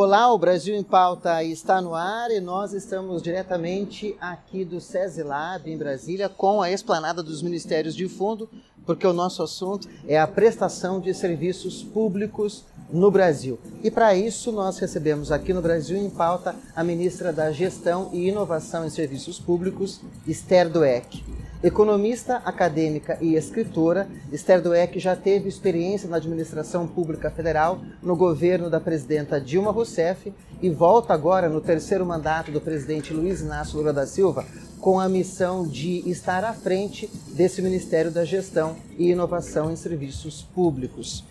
Olá, o Brasil em Pauta está no ar e nós estamos diretamente aqui do SESI Lab em Brasília com a esplanada dos Ministérios de Fundo, porque o nosso assunto é a prestação de serviços públicos no Brasil. E para isso nós recebemos aqui no Brasil em Pauta a ministra da Gestão e Inovação em Serviços Públicos, Esther Dueck. Economista, acadêmica e escritora, Esther Dueck já teve experiência na administração pública federal no governo da presidenta Dilma Rousseff e volta agora no terceiro mandato do presidente Luiz Inácio Lula da Silva com a missão de estar à frente desse Ministério da Gestão e Inovação em Serviços Públicos.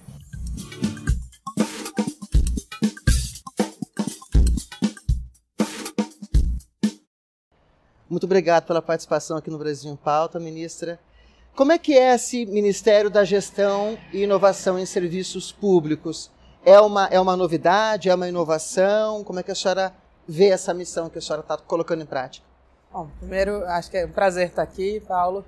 Muito obrigado pela participação aqui no Brasil em Pauta, ministra. Como é que é esse Ministério da Gestão e Inovação em Serviços Públicos? É uma, é uma novidade, é uma inovação? Como é que a senhora vê essa missão que a senhora está colocando em prática? Bom, primeiro, acho que é um prazer estar aqui, Paulo.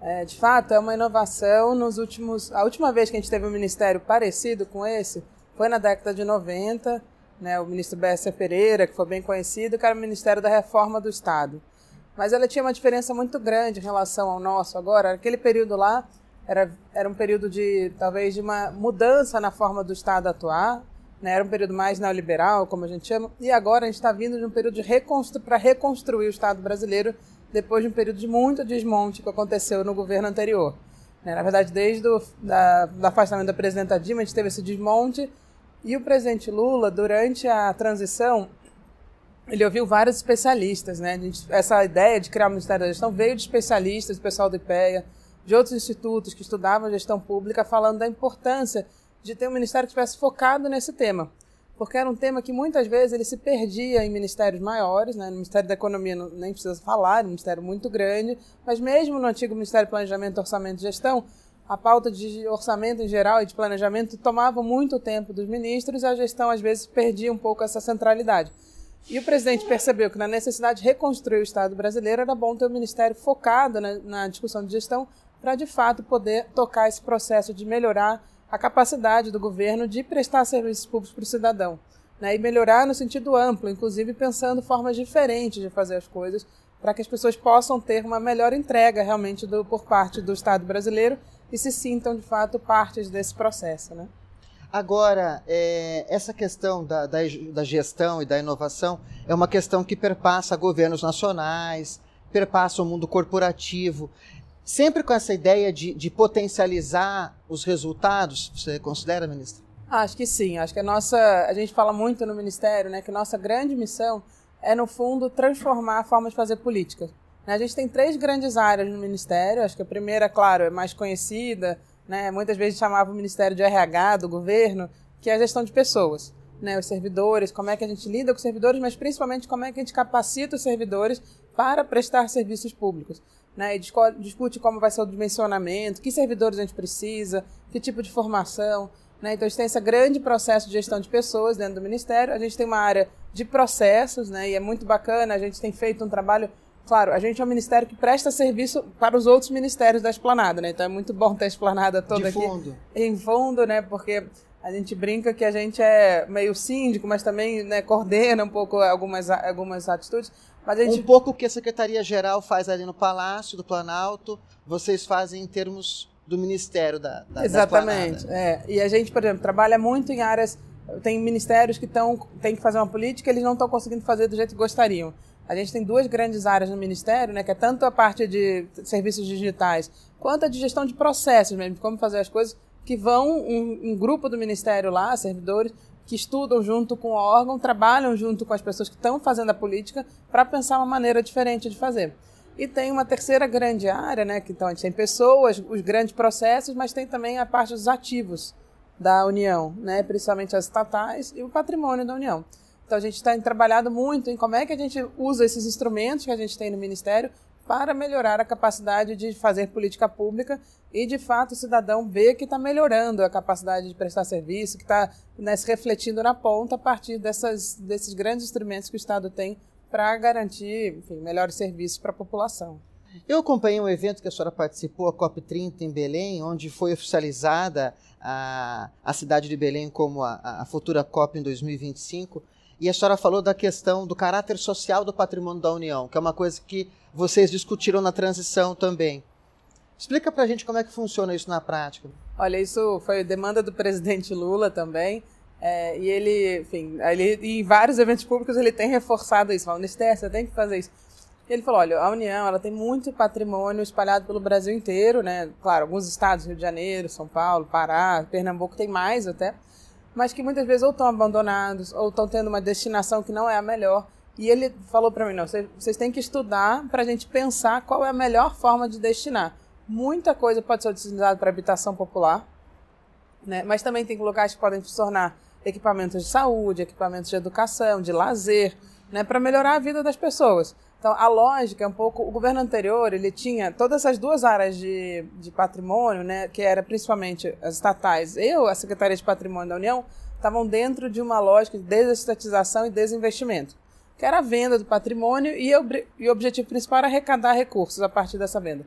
É, de fato, é uma inovação. Nos últimos, a última vez que a gente teve um ministério parecido com esse foi na década de 90, né, o ministro Bessa Pereira, que foi bem conhecido, que era o Ministério da Reforma do Estado mas ela tinha uma diferença muito grande em relação ao nosso agora. Aquele período lá era, era um período de, talvez, de uma mudança na forma do Estado atuar, né? era um período mais neoliberal, como a gente chama, e agora a gente está vindo de um período reconstru para reconstruir o Estado brasileiro depois de um período de muito desmonte que aconteceu no governo anterior. Né? Na verdade, desde o da, do afastamento da presidenta Dilma, a gente teve esse desmonte, e o presidente Lula, durante a transição, ele ouviu vários especialistas, né? Essa ideia de criar o Ministério da Gestão veio de especialistas, do pessoal do IPEA, de outros institutos que estudavam gestão pública, falando da importância de ter um ministério que estivesse focado nesse tema. Porque era um tema que muitas vezes ele se perdia em ministérios maiores, né? no Ministério da Economia não, nem precisa falar, é um ministério muito grande, mas mesmo no antigo Ministério de Planejamento, Orçamento e Gestão, a pauta de orçamento em geral e de planejamento tomava muito tempo dos ministros e a gestão às vezes perdia um pouco essa centralidade. E o presidente percebeu que na necessidade de reconstruir o Estado brasileiro era bom ter um ministério focado na, na discussão de gestão para, de fato, poder tocar esse processo de melhorar a capacidade do governo de prestar serviços públicos para o cidadão. Né, e melhorar no sentido amplo, inclusive pensando formas diferentes de fazer as coisas, para que as pessoas possam ter uma melhor entrega realmente do, por parte do Estado brasileiro e se sintam, de fato, partes desse processo. Né? Agora, é, essa questão da, da, da, gestão e da inovação é uma questão que perpassa governos nacionais, perpassa o mundo corporativo, sempre com essa ideia de, de potencializar os resultados. Você considera, ministra? Acho que sim. Acho que a nossa, a gente fala muito no ministério, né, que nossa grande missão é no fundo transformar a forma de fazer política. A gente tem três grandes áreas no ministério. Acho que a primeira, claro, é mais conhecida né? Muitas vezes chamava o Ministério de RH do governo, que é a gestão de pessoas. Né, os servidores, como é que a gente lida com os servidores, mas principalmente como é que a gente capacita os servidores para prestar serviços públicos. Né, e discute como vai ser o dimensionamento, que servidores a gente precisa, que tipo de formação. Né, então, a gente tem esse grande processo de gestão de pessoas dentro do Ministério. A gente tem uma área de processos, né, e é muito bacana, a gente tem feito um trabalho Claro, a gente é um ministério que presta serviço para os outros ministérios da esplanada, né? Então é muito bom ter a esplanada toda aqui fundo. em fundo, né? Porque a gente brinca que a gente é meio síndico, mas também né, coordena um pouco algumas, algumas atitudes. Mas gente... Um pouco o que a Secretaria-Geral faz ali no Palácio do Planalto, vocês fazem em termos do Ministério da, da Exatamente. Da é. E a gente, por exemplo, trabalha muito em áreas... Tem ministérios que tão, têm que fazer uma política eles não estão conseguindo fazer do jeito que gostariam. A gente tem duas grandes áreas no Ministério, né, que é tanto a parte de serviços digitais, quanto a de gestão de processos mesmo, de como fazer as coisas, que vão um, um grupo do Ministério lá, servidores, que estudam junto com o órgão, trabalham junto com as pessoas que estão fazendo a política para pensar uma maneira diferente de fazer. E tem uma terceira grande área, né, que então a gente tem pessoas, os grandes processos, mas tem também a parte dos ativos da União, né, principalmente as estatais e o patrimônio da União. Então a gente tem trabalhado muito em como é que a gente usa esses instrumentos que a gente tem no Ministério para melhorar a capacidade de fazer política pública e, de fato, o cidadão ver que está melhorando a capacidade de prestar serviço, que está né, se refletindo na ponta a partir dessas, desses grandes instrumentos que o Estado tem para garantir enfim, melhores serviços para a população. Eu acompanhei um evento que a senhora participou, a COP30 em Belém, onde foi oficializada a, a cidade de Belém como a, a futura COP em 2025. E a senhora falou da questão do caráter social do patrimônio da União, que é uma coisa que vocês discutiram na transição também. Explica para a gente como é que funciona isso na prática. Olha, isso foi demanda do presidente Lula também. É, e ele, enfim, ele, em vários eventos públicos ele tem reforçado isso. Falando, Esther, você tem que fazer isso. Ele falou, olha, a União ela tem muito patrimônio espalhado pelo Brasil inteiro, né? Claro, alguns estados, Rio de Janeiro, São Paulo, Pará, Pernambuco tem mais até, mas que muitas vezes ou estão abandonados ou estão tendo uma destinação que não é a melhor. E ele falou para mim, não, vocês, têm que estudar para a gente pensar qual é a melhor forma de destinar. Muita coisa pode ser utilizada para habitação popular, né? mas também tem locais que podem se tornar equipamentos de saúde, equipamentos de educação, de lazer, né? para melhorar a vida das pessoas. Então, a lógica é um pouco. O governo anterior ele tinha todas essas duas áreas de, de patrimônio, né, que era principalmente as estatais e a Secretaria de Patrimônio da União, estavam dentro de uma lógica de desestatização e desinvestimento, que era a venda do patrimônio e, e o objetivo principal era arrecadar recursos a partir dessa venda.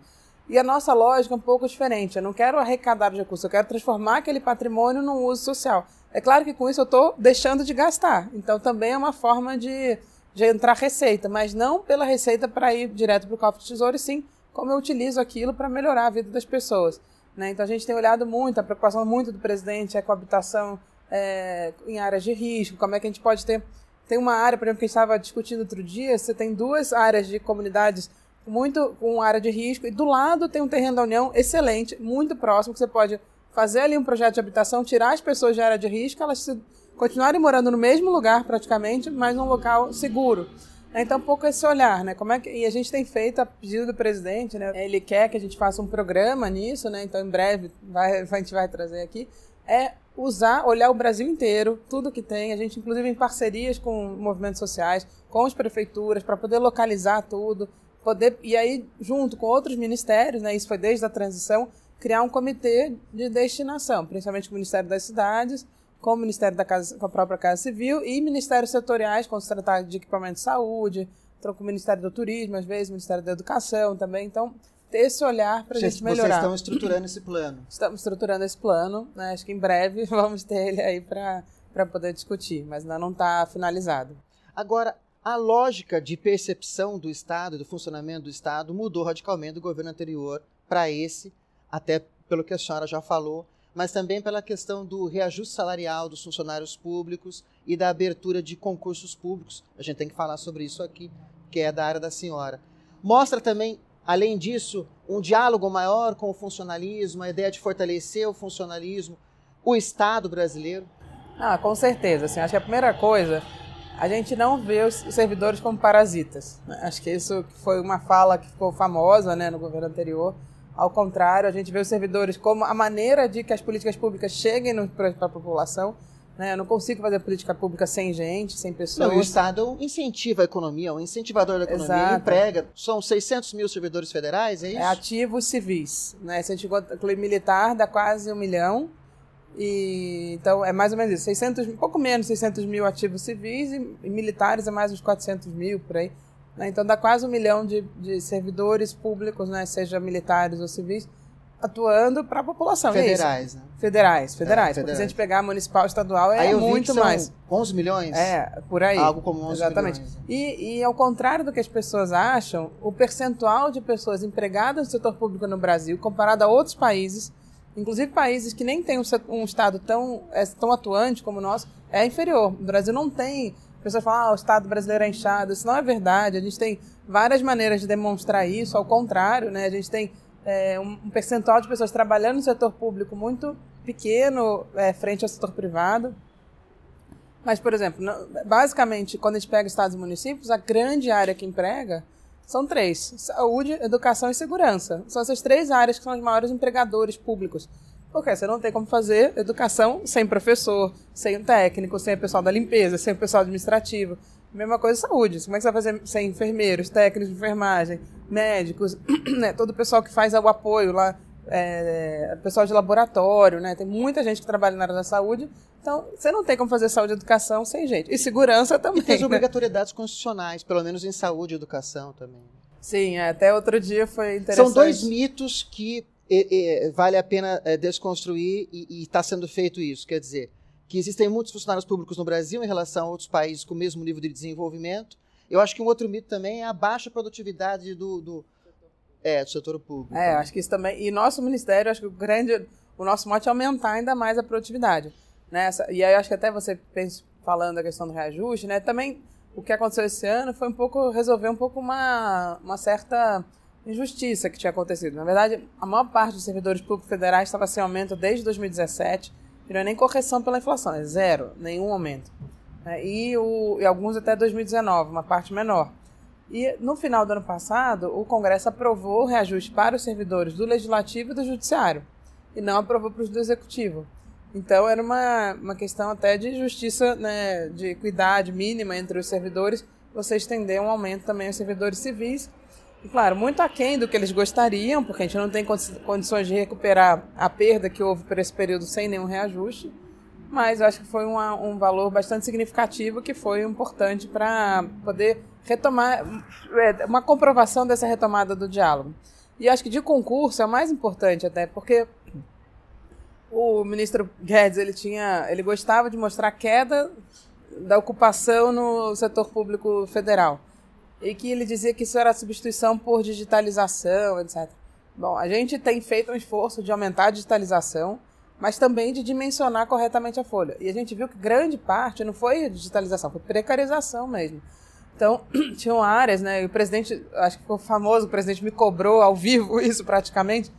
E a nossa lógica é um pouco diferente. Eu não quero arrecadar os recursos, eu quero transformar aquele patrimônio num uso social. É claro que com isso eu estou deixando de gastar. Então também é uma forma de de entrar receita, mas não pela receita para ir direto para o cofre de tesouro, e sim como eu utilizo aquilo para melhorar a vida das pessoas. Né? Então a gente tem olhado muito, a preocupação muito do presidente é com a habitação é, em áreas de risco, como é que a gente pode ter. Tem uma área, por exemplo, que a gente estava discutindo outro dia, você tem duas áreas de comunidades muito com área de risco, e do lado tem um terreno da União excelente, muito próximo, que você pode fazer ali um projeto de habitação, tirar as pessoas de área de risco, elas se continuarem morando no mesmo lugar praticamente, mas num local seguro. Então, um pouco esse olhar, né? Como é que, e a gente tem feito a pedido do presidente, né? Ele quer que a gente faça um programa nisso, né? Então, em breve vai, a gente vai trazer aqui. É usar, olhar o Brasil inteiro, tudo que tem. A gente, inclusive, em parcerias com movimentos sociais, com as prefeituras, para poder localizar tudo, poder e aí junto com outros ministérios, né? Isso foi desde a transição, criar um comitê de destinação, principalmente o Ministério das Cidades com o Ministério da Casa, com a própria Casa Civil e ministérios setoriais, quando se tratar de equipamento de saúde, então com o Ministério do Turismo, às vezes, o Ministério da Educação também. Então, ter esse olhar para a gente melhorar. Vocês estão estruturando esse plano? Estamos estruturando esse plano, né? acho que em breve vamos ter ele aí para poder discutir, mas ainda não está finalizado. Agora, a lógica de percepção do Estado, do funcionamento do Estado, mudou radicalmente do governo anterior para esse, até pelo que a senhora já falou, mas também pela questão do reajuste salarial dos funcionários públicos e da abertura de concursos públicos. A gente tem que falar sobre isso aqui, que é da área da senhora. Mostra também, além disso, um diálogo maior com o funcionalismo, a ideia de fortalecer o funcionalismo, o Estado brasileiro. Ah, com certeza. Assim, acho que a primeira coisa, a gente não vê os servidores como parasitas. Né? Acho que isso foi uma fala que ficou famosa né, no governo anterior ao contrário, a gente vê os servidores como a maneira de que as políticas públicas cheguem para a população. Né? Eu não consigo fazer política pública sem gente, sem pessoas. Não, o Estado incentiva a economia, um incentivador da economia, Exato. emprega. São 600 mil servidores federais, é isso? É ativos civis. Né? Se a gente inclui militar, dá quase um milhão. E, então, é mais ou menos isso. 600, um pouco menos 600 mil ativos civis e, e militares é mais uns 400 mil, por aí. Né? Então dá quase um milhão de, de servidores públicos, né? seja militares ou civis, atuando para a população. É federais, é né? Federais, federais. É, federais. Porque se a gente pegar municipal, estadual, é aí muito mais. 11 milhões? É, por aí. Algo como 11 Exatamente. milhões. Né? E, e ao contrário do que as pessoas acham, o percentual de pessoas empregadas no setor público no Brasil, comparado a outros países, inclusive países que nem têm um, um Estado tão, é, tão atuante como o nosso, é inferior. O Brasil não tem pessoas falam, ah, o Estado brasileiro é inchado. Isso não é verdade. A gente tem várias maneiras de demonstrar isso. Ao contrário, né? A gente tem é, um percentual de pessoas trabalhando no setor público muito pequeno é, frente ao setor privado. Mas, por exemplo, basicamente, quando a gente pega estados e municípios, a grande área que emprega são três: saúde, educação e segurança. São essas três áreas que são os maiores empregadores públicos. Porque você não tem como fazer educação sem professor, sem o técnico, sem o pessoal da limpeza, sem o pessoal administrativo. Mesma coisa saúde. Como é que você vai fazer sem enfermeiros, técnicos de enfermagem, médicos, né? todo o pessoal que faz o apoio lá, é, pessoal de laboratório, né? Tem muita gente que trabalha na área da saúde. Então, você não tem como fazer saúde e educação sem gente. E segurança também. E tem as né? obrigatoriedades constitucionais, pelo menos em saúde e educação também. Sim, é, até outro dia foi interessante. São dois mitos que e, e, vale a pena é, desconstruir e está sendo feito isso. Quer dizer, que existem muitos funcionários públicos no Brasil em relação a outros países com o mesmo nível de desenvolvimento. Eu acho que um outro mito também é a baixa produtividade do, do, é, do setor público. É, acho que isso também. E nosso ministério, acho que o grande. O nosso mote é aumentar ainda mais a produtividade. Né? E aí acho que até você pensa, falando da questão do reajuste, né? Também o que aconteceu esse ano foi um pouco resolver um pouco uma, uma certa injustiça que tinha acontecido. Na verdade, a maior parte dos servidores públicos federais estava sem aumento desde 2017, e não é nem correção pela inflação, é zero, nenhum aumento. É, e, o, e alguns até 2019, uma parte menor. E no final do ano passado, o Congresso aprovou o reajuste para os servidores do Legislativo e do Judiciário, e não aprovou para os do Executivo. Então era uma, uma questão até de justiça, né, de equidade mínima entre os servidores, você estender um aumento também aos servidores civis. Claro, muito aquém do que eles gostariam, porque a gente não tem condições de recuperar a perda que houve por esse período sem nenhum reajuste. Mas acho que foi uma, um valor bastante significativo que foi importante para poder retomar é, uma comprovação dessa retomada do diálogo. E acho que de concurso é mais importante até, porque o ministro Guedes ele tinha, ele gostava de mostrar a queda da ocupação no setor público federal e que ele dizia que isso era substituição por digitalização, etc. Bom, a gente tem feito um esforço de aumentar a digitalização, mas também de dimensionar corretamente a folha. E a gente viu que grande parte não foi digitalização, foi precarização mesmo. Então, tinham áreas, né? o presidente, acho que foi famoso, o presidente me cobrou ao vivo isso praticamente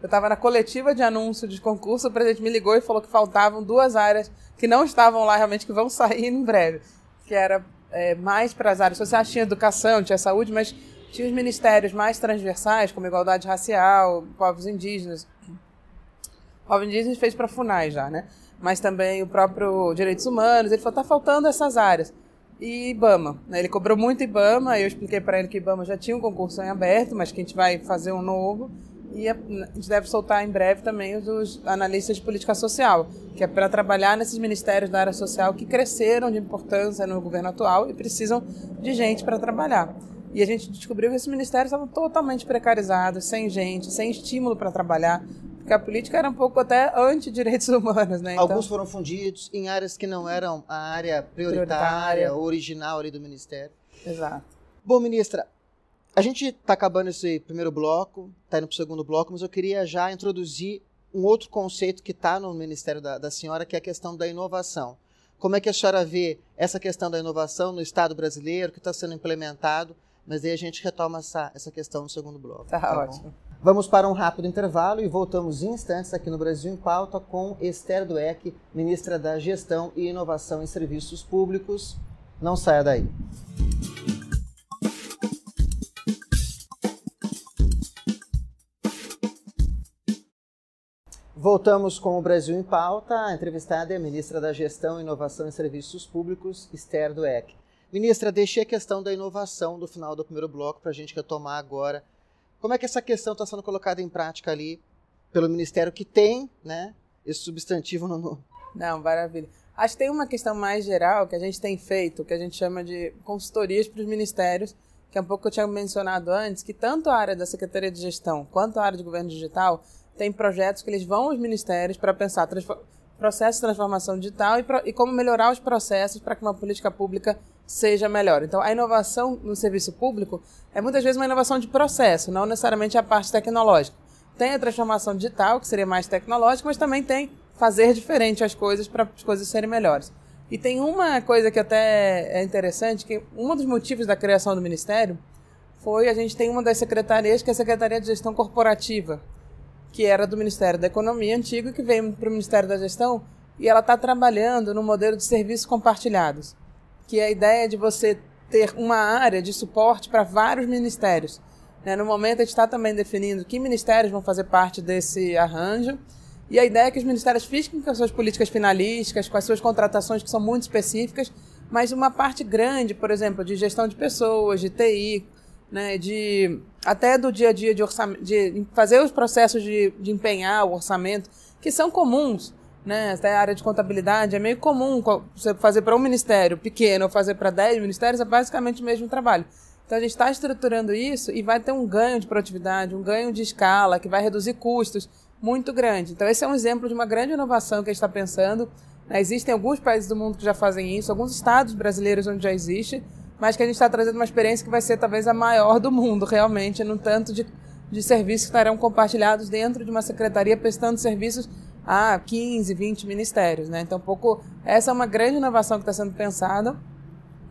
eu estava na coletiva de anúncio de concurso, o presidente me ligou e falou que faltavam duas áreas que não estavam lá realmente, que vão sair em breve. Que era é, mais para as áreas sociais, tinha educação, tinha saúde, mas tinha os ministérios mais transversais, como igualdade racial, povos indígenas. Povos indígenas fez para FUNAI já, né? Mas também o próprio direitos humanos. Ele falou, está faltando essas áreas. E IBAMA. Né? Ele cobrou muito IBAMA, eu expliquei para ele que IBAMA já tinha um concurso em aberto, mas que a gente vai fazer um novo. E a gente deve soltar em breve também os analistas de política social, que é para trabalhar nesses ministérios da área social que cresceram de importância no governo atual e precisam de gente para trabalhar. E a gente descobriu que esses ministérios estavam totalmente precarizados, sem gente, sem estímulo para trabalhar, porque a política era um pouco até anti-direitos humanos. Né? Então, Alguns foram fundidos em áreas que não eram a área prioritária, prioritária. original ali do ministério. Exato. Bom, ministra, a gente está acabando esse primeiro bloco, está indo para o segundo bloco, mas eu queria já introduzir um outro conceito que está no Ministério da, da Senhora, que é a questão da inovação. Como é que a senhora vê essa questão da inovação no Estado brasileiro, que está sendo implementado? Mas aí a gente retoma essa, essa questão no segundo bloco. Tá, tá ótimo. Bom? Vamos para um rápido intervalo e voltamos em instantes aqui no Brasil em Pauta com Esther Dueck, ministra da Gestão e Inovação em Serviços Públicos. Não saia daí. Voltamos com o Brasil em Pauta. A entrevistada é a ministra da Gestão, Inovação e Serviços Públicos, Esther Dueck. Ministra, deixei a questão da inovação do final do primeiro bloco para a gente retomar agora. Como é que essa questão está sendo colocada em prática ali pelo Ministério que tem né, esse substantivo no nome? Não, maravilha. Acho que tem uma questão mais geral que a gente tem feito, que a gente chama de consultorias para os ministérios, que é um pouco que eu tinha mencionado antes, que tanto a área da Secretaria de Gestão quanto a área de Governo Digital tem projetos que eles vão aos ministérios para pensar processo de transformação digital e, pro, e como melhorar os processos para que uma política pública seja melhor. Então, a inovação no serviço público é muitas vezes uma inovação de processo, não necessariamente a parte tecnológica. Tem a transformação digital, que seria mais tecnológica, mas também tem fazer diferente as coisas para as coisas serem melhores. E tem uma coisa que até é interessante, que um dos motivos da criação do Ministério foi a gente tem uma das secretarias, que é a Secretaria de Gestão Corporativa, que era do Ministério da Economia antigo, que veio para o Ministério da Gestão, e ela está trabalhando no modelo de serviços compartilhados, que é a ideia de você ter uma área de suporte para vários ministérios. Né? No momento, a gente está também definindo que ministérios vão fazer parte desse arranjo, e a ideia é que os ministérios fiquem com as suas políticas finalísticas, com as suas contratações que são muito específicas, mas uma parte grande, por exemplo, de gestão de pessoas, de TI, né, de até do dia a dia de, orçamento, de fazer os processos de, de empenhar o orçamento, que são comuns, né, até a área de contabilidade é meio comum você fazer para um ministério pequeno ou fazer para 10 ministérios, é basicamente o mesmo trabalho. Então a gente está estruturando isso e vai ter um ganho de produtividade, um ganho de escala, que vai reduzir custos muito grande. Então esse é um exemplo de uma grande inovação que a gente está pensando Né? Existem alguns países do mundo que já fazem isso, alguns estados brasileiros onde já existe, mas que a gente está trazendo uma experiência que vai ser talvez a maior do mundo, realmente, no tanto de, de serviços que estarão compartilhados dentro de uma secretaria prestando serviços a 15, 20 ministérios. Né? Então, pouco, essa é uma grande inovação que está sendo pensada,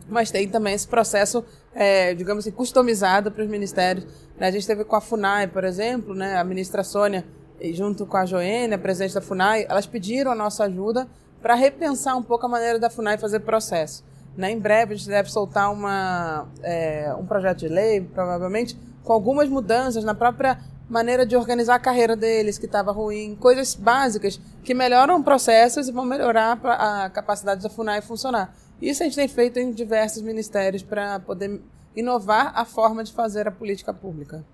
mas tem também esse processo, é, digamos assim, customizado para os ministérios. Né? A gente teve com a FUNAI, por exemplo, né? a ministra Sônia, junto com a Joênia, presidente da FUNAI, elas pediram a nossa ajuda para repensar um pouco a maneira da FUNAI fazer processo. Né? Em breve a gente deve soltar uma, é, um projeto de lei, provavelmente, com algumas mudanças na própria maneira de organizar a carreira deles, que estava ruim, coisas básicas que melhoram processos e vão melhorar a capacidade da FUNAI funcionar. Isso a gente tem feito em diversos ministérios para poder inovar a forma de fazer a política pública.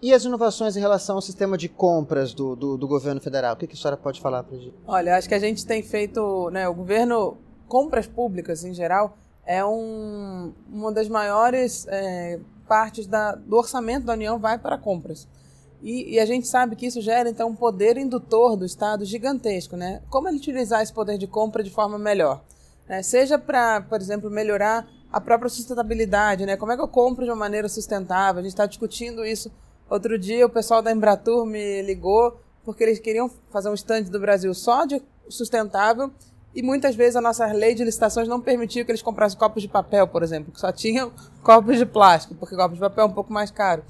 E as inovações em relação ao sistema de compras do, do, do governo federal? O que, que a senhora pode falar para a gente? Olha, acho que a gente tem feito, né, o governo, compras públicas em geral, é um, uma das maiores é, partes da, do orçamento da União vai para compras. E, e, a gente sabe que isso gera, então, um poder indutor do Estado gigantesco. Né? Como ele utilizar esse poder de compra de forma melhor? Né? Seja para, por exemplo, melhorar a própria sustentabilidade, né? Como é que eu compro de uma maneira sustentável? A gente está discutindo isso. Outro dia o pessoal da Embratur me ligou porque eles queriam fazer um estande do Brasil só de sustentável e muitas vezes a nossa lei de licitações não permitia que eles comprassem copos de papel, por exemplo, que só tinham copos de plástico, porque copos de papel é um pouco mais caro.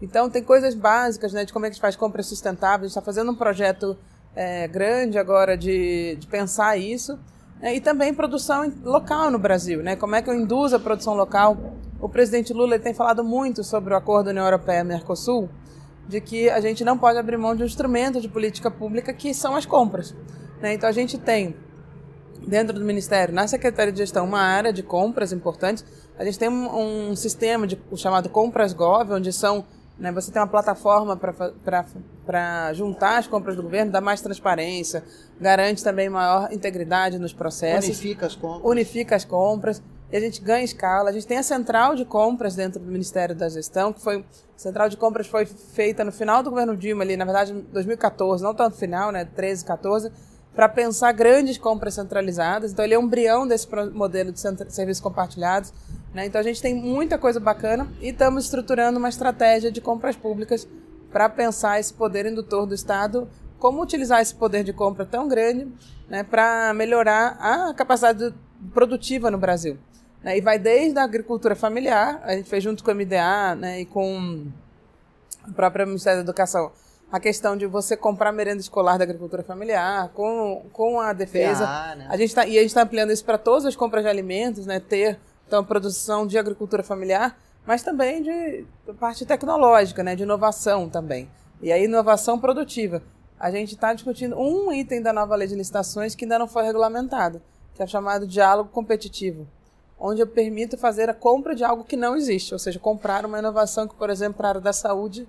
Então tem coisas básicas né, de como é que a gente faz compra sustentável. A gente está fazendo um projeto é, grande agora de, de pensar isso. É, e também produção local no Brasil, né? Como é que eu induzo a produção local? O presidente Lula tem falado muito sobre o acordo União Europeia-Mercosul, de que a gente não pode abrir mão de um instrumento de política pública que são as compras. Né? Então a gente tem dentro do Ministério, na Secretaria de Gestão, uma área de compras importantes. A gente tem um, um sistema de, chamado Compras Gov, onde são né, você tem uma plataforma para juntar as compras do governo, dá mais transparência, garante também maior integridade nos processos. Unifica as compras. Unifica as compras. E a gente ganha escala. A gente tem a central de compras dentro do Ministério da Gestão, que foi. A central de compras foi feita no final do governo Dilma, ali, na verdade, em 2014, não tanto final, né? 13, 14, para pensar grandes compras centralizadas. Então, ele é um embrião desse modelo de serviços compartilhados né? Então a gente tem muita coisa bacana e estamos estruturando uma estratégia de compras públicas para pensar esse poder indutor do Estado, como utilizar esse poder de compra tão grande né, para melhorar a capacidade produtiva no Brasil. Né? E vai desde a agricultura familiar, a gente fez junto com o MDA né, e com o próprio Ministério da Educação a questão de você comprar merenda escolar da agricultura familiar, com, com a defesa. Ah, né? a gente tá, e a gente está ampliando isso para todas as compras de alimentos, né? Ter então, produção de agricultura familiar, mas também de parte tecnológica, né, de inovação também. E aí, inovação produtiva. A gente está discutindo um item da nova lei de licitações que ainda não foi regulamentado, que é chamado diálogo competitivo, onde eu permito fazer a compra de algo que não existe, ou seja, comprar uma inovação que, por exemplo, para a área da saúde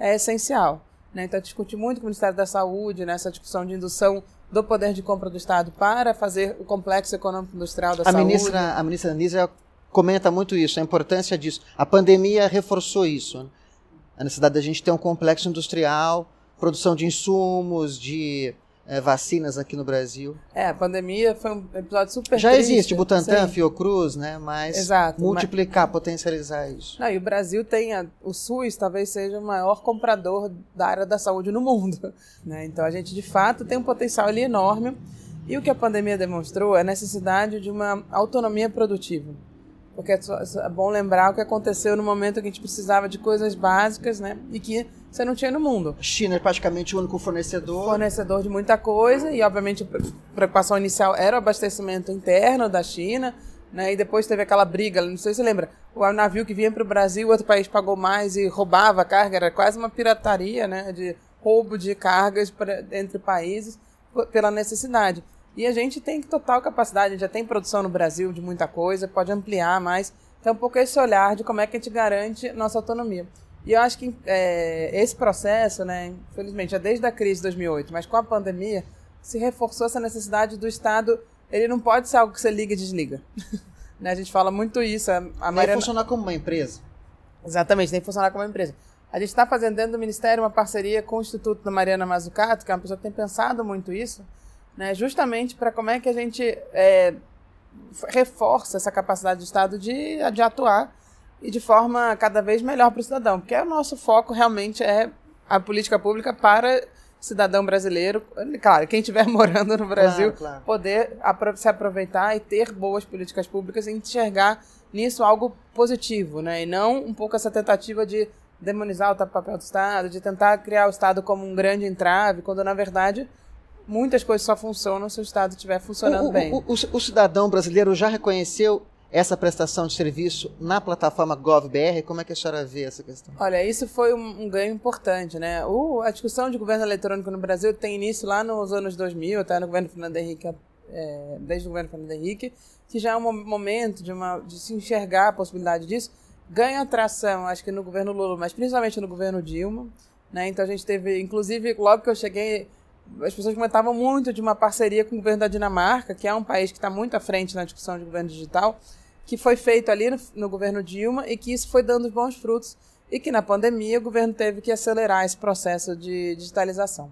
é essencial. Né? Então, discute muito com o Ministério da Saúde nessa discussão de indução do poder de compra do Estado para fazer o complexo econômico industrial da a saúde. Ministra, a ministra Anísia comenta muito isso, a importância disso. A pandemia reforçou isso. Né? A necessidade da gente ter um complexo industrial, produção de insumos, de é, vacinas aqui no Brasil. É, a pandemia foi um episódio super Já triste, existe Butantan, sim. Fiocruz, né? Mas Exato, multiplicar, mas... potencializar isso. Não, e o Brasil tem a, o SUS talvez seja o maior comprador da área da saúde no mundo, né? Então a gente de fato tem um potencial ali enorme. E o que a pandemia demonstrou é a necessidade de uma autonomia produtiva. Porque é, é bom lembrar o que aconteceu no momento que a gente precisava de coisas básicas, né? E que você não tinha no mundo. A China é praticamente o único fornecedor. Fornecedor de muita coisa, e obviamente a preocupação inicial era o abastecimento interno da China, né? E depois teve aquela briga, não sei se você lembra, o navio que vinha para o Brasil, outro país pagou mais e roubava a carga, era quase uma pirataria, né? De roubo de cargas pra, entre países pela necessidade. E a gente tem total capacidade, a gente já tem produção no Brasil de muita coisa, pode ampliar mais. Então, um pouco esse olhar de como é que a gente garante nossa autonomia. E eu acho que é, esse processo, né, infelizmente, é desde a crise de 2008, mas com a pandemia, se reforçou essa necessidade do Estado. Ele não pode ser algo que você liga e desliga. né, a gente fala muito isso. A, a Mariana... Funcionar como uma empresa. Exatamente, tem que funcionar como uma empresa. A gente está fazendo dentro do Ministério uma parceria com o Instituto da Mariana Mazzucato, que é uma pessoa que tem pensado muito isso, né, justamente para como é que a gente é, reforça essa capacidade do Estado de, de atuar e de forma cada vez melhor para o cidadão, porque o nosso foco realmente é a política pública para cidadão brasileiro, claro, quem estiver morando no Brasil, claro, claro. poder se aproveitar e ter boas políticas públicas e enxergar nisso algo positivo, né? E não um pouco essa tentativa de demonizar o papel do Estado, de tentar criar o Estado como um grande entrave, quando na verdade muitas coisas só funcionam se o Estado estiver funcionando o, bem. O, o, o, cidadão brasileiro já reconheceu essa prestação de serviço na plataforma GovBR? Como é que a senhora vê essa questão? Olha, isso foi um, um ganho importante, né? O, a discussão de governo eletrônico no Brasil tem início lá nos anos 2000, até no governo Fernando Henrique, é, desde o governo Fernando Henrique, que já é um momento de, uma, de se enxergar a possibilidade disso. Ganha atração, acho que no governo Lula, mas principalmente no governo Dilma. Né? Então a gente teve, inclusive, logo que eu cheguei, as pessoas comentavam muito de uma parceria com o governo da Dinamarca, que é um país que está muito à frente na discussão de governo digital que foi feito ali no, no governo Dilma e que isso foi dando bons frutos e que na pandemia o governo teve que acelerar esse processo de digitalização.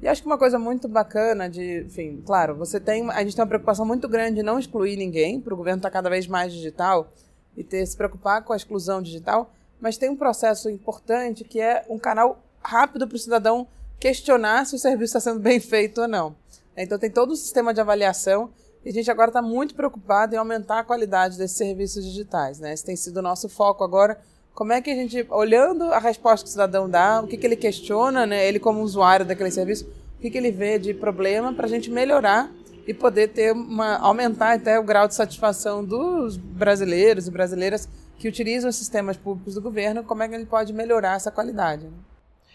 E acho que uma coisa muito bacana de, enfim, claro, você tem, a gente tem uma preocupação muito grande de não excluir ninguém, para o governo estar tá cada vez mais digital e ter se preocupar com a exclusão digital, mas tem um processo importante que é um canal rápido para o cidadão questionar se o serviço está sendo bem feito ou não. Então tem todo um sistema de avaliação e a gente agora está muito preocupado em aumentar a qualidade desses serviços digitais. Né? Esse tem sido o nosso foco agora. Como é que a gente, olhando a resposta que o cidadão dá, o que, que ele questiona, né? ele como usuário daquele serviço, o que, que ele vê de problema para a gente melhorar e poder ter uma, aumentar até o grau de satisfação dos brasileiros e brasileiras que utilizam os sistemas públicos do governo, como é que ele pode melhorar essa qualidade. Né?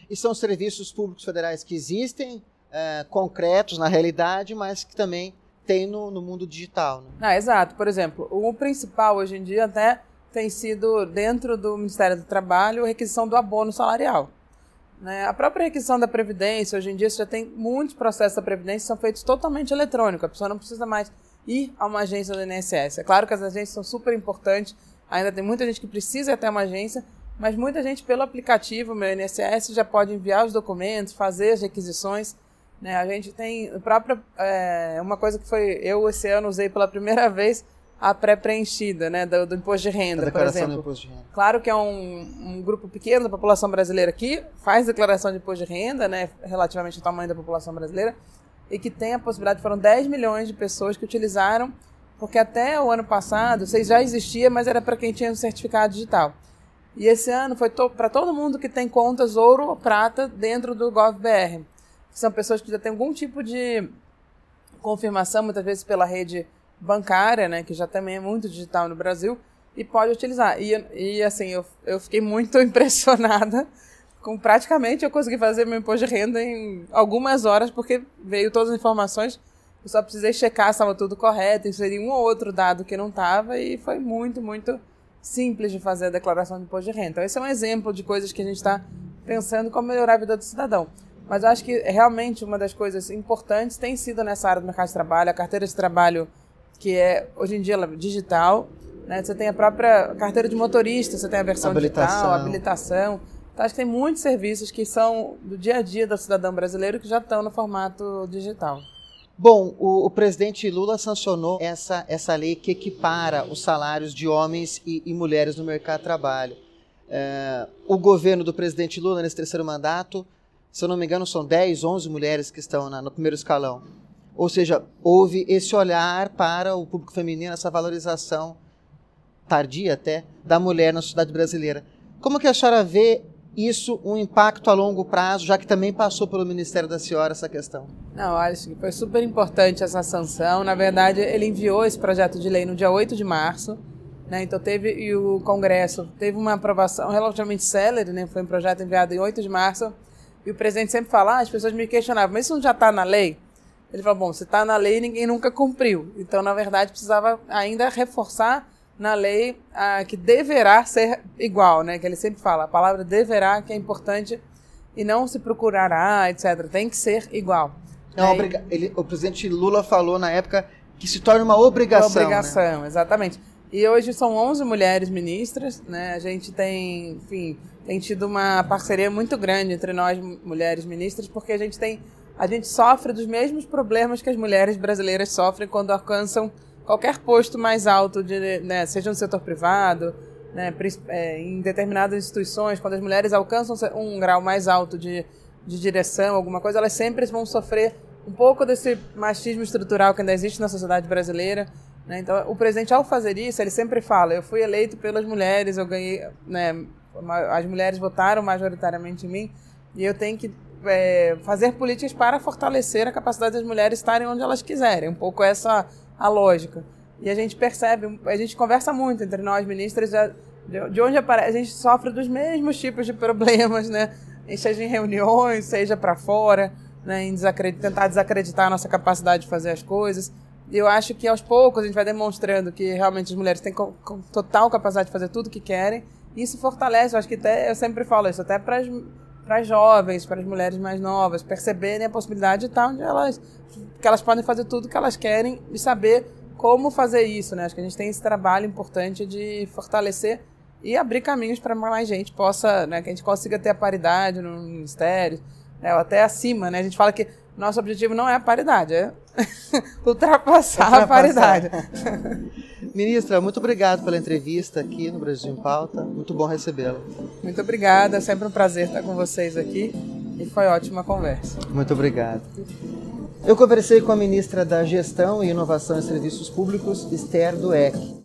E são serviços públicos federais que existem, é, concretos na realidade, mas que também tem no, no mundo digital. Né? Ah, exato. Por exemplo, o principal hoje em dia até tem sido, dentro do Ministério do Trabalho, a requisição do abono salarial. Né? A própria requisição da Previdência, hoje em dia, você já tem muitos processos da Previdência que são feitos totalmente eletrônicos. A pessoa não precisa mais ir a uma agência do INSS. É claro que as agências são super importantes, ainda tem muita gente que precisa ir até uma agência, mas muita gente, pelo aplicativo Meu INSS, já pode enviar os documentos, fazer as requisições. Né? A gente tem própria é, uma coisa que foi eu esse ano usei pela primeira vez a pré-preenchida, né, do, do, imposto de renda, por exemplo. Do imposto de renda. Claro que é um, um, grupo pequeno da população brasileira que faz declaração de imposto de renda, né, relativamente ao tamanho da população brasileira, e que tem a possibilidade, foram 10 milhões de pessoas que utilizaram, porque até o ano passado, vocês já existia, mas era para quem tinha um certificado digital. E esse ano foi to para todo mundo que tem contas ouro ou prata dentro do GovBR são pessoas que já têm algum tipo de confirmação, muitas vezes pela rede bancária, né, que já também é muito digital no Brasil, e pode utilizar. E, e assim, eu, eu fiquei muito impressionada com praticamente eu consegui fazer meu imposto de renda em algumas horas, porque veio todas as informações, eu só precisei checar se estava tudo correto, inserir um ou outro dado que não estava, e foi muito, muito simples de fazer a declaração de imposto de renda. Então, esse é um exemplo de coisas que a gente está pensando como melhorar a vida do cidadão. Mas eu acho que realmente uma das coisas importantes tem sido nessa área do mercado de trabalho, a carteira de trabalho que é hoje em dia é digital, né? Você tem a própria carteira de motorista, você tem a versão habilitação. digital, habilitação. Então acho que tem muitos serviços que são do dia a dia do cidadão brasileiro que já estão no formato digital. Bom, o, o, presidente Lula sancionou essa, essa lei que equipara os salários de homens e, e mulheres no mercado de trabalho. É, o governo do presidente Lula, nesse terceiro mandato, se eu não me engano, são 10, 11 mulheres que estão na, no primeiro escalão. Ou seja, houve esse olhar para o público feminino, essa valorização tardia até da mulher na sociedade brasileira. Como que a senhora vê isso, um impacto a longo prazo, já que também passou pelo Ministério da Senhora essa questão? Não, que foi super importante essa sanção. Na verdade, ele enviou esse projeto de lei no dia 8 de março. Né? Então teve, e o Congresso teve uma aprovação relativamente célere, né? foi um projeto enviado em 8 de março, e o presidente sempre fala, ah, as pessoas me questionavam, mas isso não já está na lei? Ele falou, bom, se está na lei, ninguém nunca cumpriu. Então, na verdade, precisava ainda reforçar na lei ah, que deverá ser igual, né? Que ele sempre fala, a palavra deverá, que é importante, e não se procurará, etc. Tem que ser igual. Não, obriga ele, o presidente Lula falou na época que se torna uma obrigação. Uma obrigação, né? exatamente. E hoje são 11 mulheres ministras, né? A gente tem, enfim, tem tido uma parceria muito grande entre nós mulheres ministras, porque a gente tem a gente sofre dos mesmos problemas que as mulheres brasileiras sofrem quando alcançam qualquer posto mais alto, de, né, seja no setor privado, né, é, em determinadas instituições, quando as mulheres alcançam um grau mais alto de, de direção, alguma coisa, elas sempre vão sofrer um pouco desse machismo estrutural que ainda existe na sociedade brasileira. Né? Então, o presidente, ao fazer isso, ele sempre fala: eu fui eleito pelas mulheres, eu ganhei, né, as mulheres votaram majoritariamente em mim, e eu tenho que é, fazer políticas para fortalecer a capacidade das mulheres estarem onde elas quiserem. Um pouco essa a lógica. E a gente percebe, a gente conversa muito entre nós, ministras, de, de onde aparece, a gente sofre dos mesmos tipos de problemas, né? Seja em reuniões, seja para fora, né? em desacredit, tentar desacreditar a nossa capacidade de fazer as coisas. E eu acho que aos poucos a gente vai demonstrando que realmente as mulheres têm total capacidade de fazer tudo o que querem. E isso fortalece, eu acho que até, eu sempre falo isso, até para para as jovens, para as mulheres mais novas, perceberem a possibilidade de estar onde elas, que elas podem fazer tudo que elas querem e saber como fazer isso, né? Acho que a gente tem esse trabalho importante de fortalecer e abrir caminhos para mais gente possa, né, que a gente consiga ter a paridade no ministério, né, ou até acima, né? A gente fala que nosso objetivo não é a paridade, é ultrapassar, ultrapassar. a paridade. Ministra, muito obrigado pela entrevista aqui no Brasil em Pauta. Muito bom recebê-la. Muito obrigada, é sempre um prazer estar com vocês aqui e foi ótima conversa. Muito obrigado. Eu conversei com a ministra da Gestão e Inovação em Serviços Públicos, Esther Dueck.